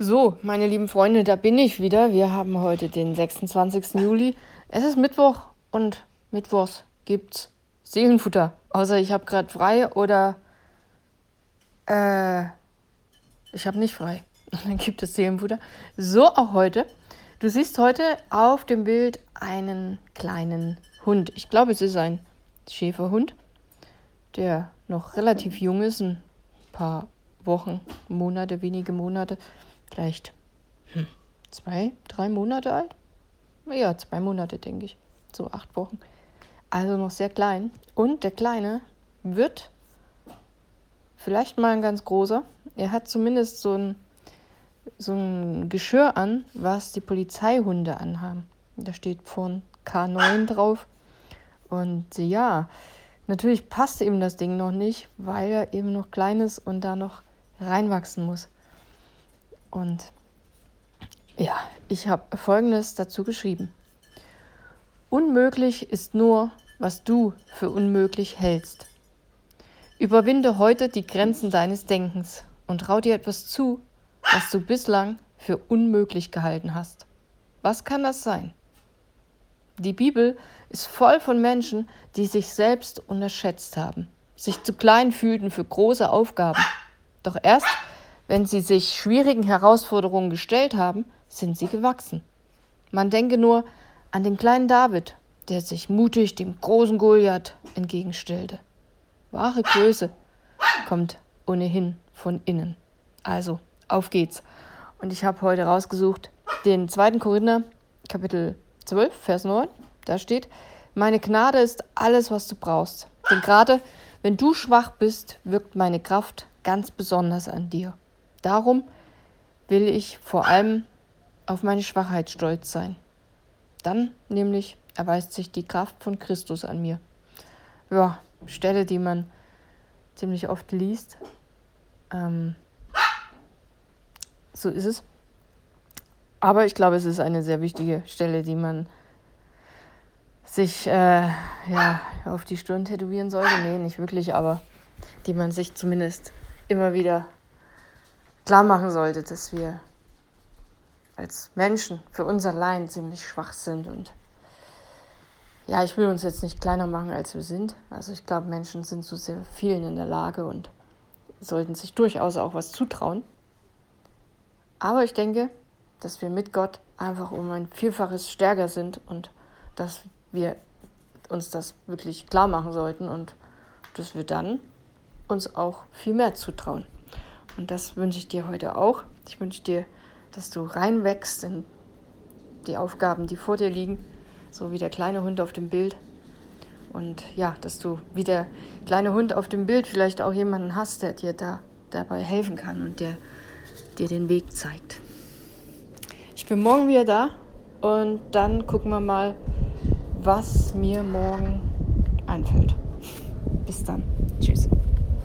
So, meine lieben Freunde, da bin ich wieder. Wir haben heute den 26. Juli. Es ist Mittwoch und Mittwochs gibt's Seelenfutter. Außer ich habe gerade frei oder äh, ich habe nicht frei. Dann gibt es Seelenfutter. So auch heute. Du siehst heute auf dem Bild einen kleinen Hund. Ich glaube, es ist ein Schäferhund, der noch relativ jung ist, ein paar Wochen, Monate, wenige Monate vielleicht hm, zwei, drei Monate alt. Ja, zwei Monate, denke ich. So acht Wochen. Also noch sehr klein. Und der Kleine wird vielleicht mal ein ganz großer. Er hat zumindest so ein, so ein Geschirr an, was die Polizeihunde anhaben. Da steht vorn K9 drauf. Und ja, natürlich passt ihm das Ding noch nicht, weil er eben noch klein ist und da noch reinwachsen muss. Und ja, ich habe Folgendes dazu geschrieben. Unmöglich ist nur, was du für unmöglich hältst. Überwinde heute die Grenzen deines Denkens und trau dir etwas zu, was du bislang für unmöglich gehalten hast. Was kann das sein? Die Bibel ist voll von Menschen, die sich selbst unterschätzt haben, sich zu klein fühlten für große Aufgaben. Doch erst wenn sie sich schwierigen Herausforderungen gestellt haben, sind sie gewachsen. Man denke nur an den kleinen David, der sich mutig dem großen Goliath entgegenstellte. Wahre Größe kommt ohnehin von innen. Also, auf geht's. Und ich habe heute rausgesucht den 2. Korinther, Kapitel 12, Vers 9. Da steht, meine Gnade ist alles, was du brauchst. Denn gerade wenn du schwach bist, wirkt meine Kraft ganz besonders an dir. Darum will ich vor allem auf meine Schwachheit stolz sein. Dann nämlich erweist sich die Kraft von Christus an mir. Ja, Stelle, die man ziemlich oft liest. Ähm, so ist es. Aber ich glaube, es ist eine sehr wichtige Stelle, die man sich äh, ja, auf die Stirn tätowieren sollte. Nee, nicht wirklich, aber die man sich zumindest immer wieder klar machen sollte, dass wir als Menschen für uns allein ziemlich schwach sind. Und ja, ich will uns jetzt nicht kleiner machen, als wir sind. Also ich glaube, Menschen sind zu sehr vielen in der Lage und sollten sich durchaus auch was zutrauen. Aber ich denke, dass wir mit Gott einfach um ein Vielfaches stärker sind und dass wir uns das wirklich klar machen sollten und dass wir dann uns auch viel mehr zutrauen. Und das wünsche ich dir heute auch. Ich wünsche dir, dass du reinwächst in die Aufgaben, die vor dir liegen, so wie der kleine Hund auf dem Bild. Und ja, dass du wie der kleine Hund auf dem Bild vielleicht auch jemanden hast, der dir da dabei helfen kann und der dir den Weg zeigt. Ich bin morgen wieder da und dann gucken wir mal, was mir morgen einfällt. Bis dann. Tschüss.